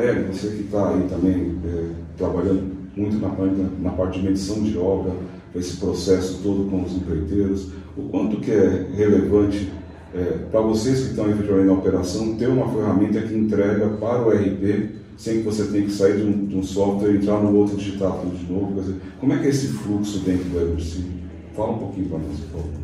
Valério, você que está aí também é, trabalhando muito na, na parte de medição de obra, esse processo todo com os empreiteiros, o quanto que é relevante é, para vocês que estão efetivamente na operação ter uma ferramenta que entrega para o RP sem que você tenha que sair de um, de um software entrar no outro digitar tudo de novo. Dizer, como é que é esse fluxo dentro do Eversi? Fala um pouquinho para nós, por favor.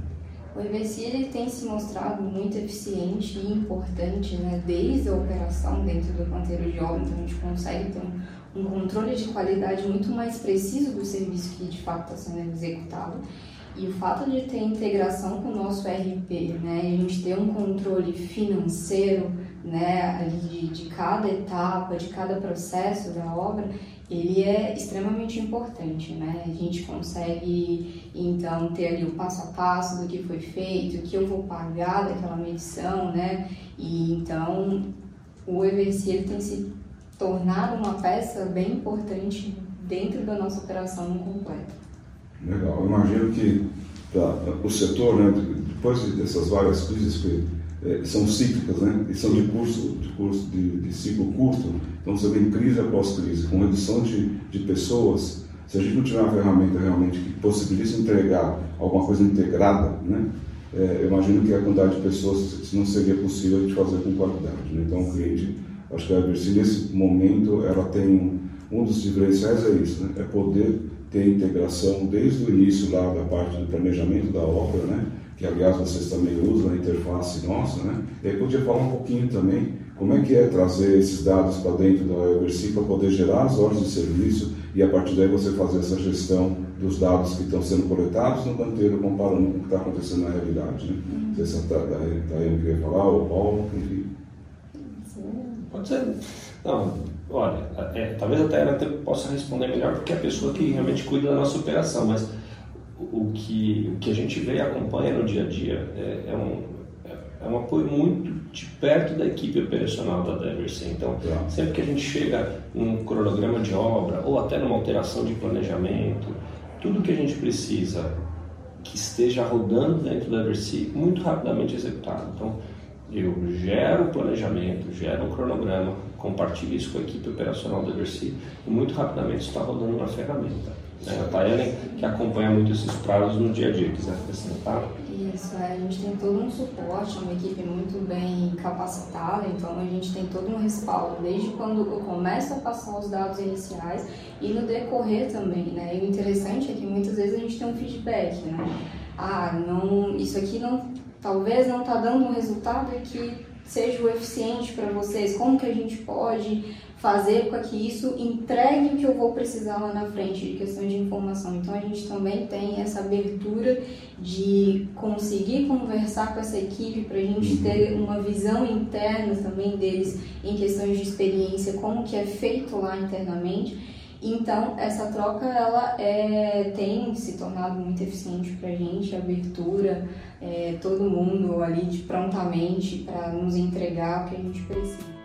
O Eversi ele tem se mostrado muito eficiente e importante né, desde a operação dentro do canteiro de obra, então a gente consegue ter um, um controle de qualidade muito mais preciso do serviço que de fato está sendo executado. E o fato de ter integração com o nosso RP, né, a gente ter um controle financeiro, né, de, de cada etapa, de cada processo da obra, ele é extremamente importante, né? A gente consegue então ter ali o passo a passo do que foi feito, o que eu vou pagar daquela medição, né? E então o EVC ele tem se tornado uma peça bem importante dentro da nossa operação no completo. Legal. Eu imagino que tá, o setor, né, depois dessas várias crises que são cíclicas, né? E são de curso, de, curso de, de ciclo curto. Então você vem crise após crise, com redução de, de pessoas. Se a gente não tiver uma ferramenta realmente que possibilite entregar alguma coisa integrada, né? É, eu imagino que a quantidade de pessoas não seria possível de fazer com qualidade. Né? Então o cliente, acho que a Eversi nesse momento ela tem um, um dos diferenciais é isso, né? É poder ter integração desde o início lá da parte do planejamento da obra, né? que aliás vocês também usam a interface nossa, né? E aí podia falar um pouquinho também como é que é trazer esses dados para dentro da Eversi para poder gerar as ordens de serviço e a partir daí você fazer essa gestão dos dados que estão sendo coletados no canteiro comparando com o que está acontecendo na realidade, né? Uhum. Se a Tayane queria falar, ou o Paulo, enfim. Pode ser. Não, olha, é, talvez até possa responder melhor porque é a pessoa que realmente cuida da nossa operação, mas o que, o que a gente vê e acompanha no dia a dia é, é um, é um apoio muito de perto da equipe operacional da Deversen. Então, sempre que a gente chega num cronograma de obra ou até numa alteração de planejamento, tudo que a gente precisa que esteja rodando dentro da Eversi, muito rapidamente executado. Então, eu gero o planejamento, gero o cronograma, compartilho isso com a equipe operacional da Eversi e muito rapidamente está rodando na ferramenta. É, a Tayane, que acompanha muito esses prazos no dia a dia, quiser acrescentar. Isso, é, a gente tem todo um suporte, uma equipe muito bem capacitada, então a gente tem todo um respaldo, desde quando eu começo a passar os dados iniciais e no decorrer também, né? E o interessante é que muitas vezes a gente tem um feedback, né? Ah, não, isso aqui não, talvez não está dando um resultado que seja o eficiente para vocês, como que a gente pode fazer com que isso entregue o que eu vou precisar lá na frente de questão de informação. Então a gente também tem essa abertura de conseguir conversar com essa equipe para a gente uhum. ter uma visão interna também deles em questões de experiência, como que é feito lá internamente. Então essa troca ela é, tem se tornado muito eficiente para a gente, abertura, é, todo mundo ali de prontamente para nos entregar o que a gente precisa.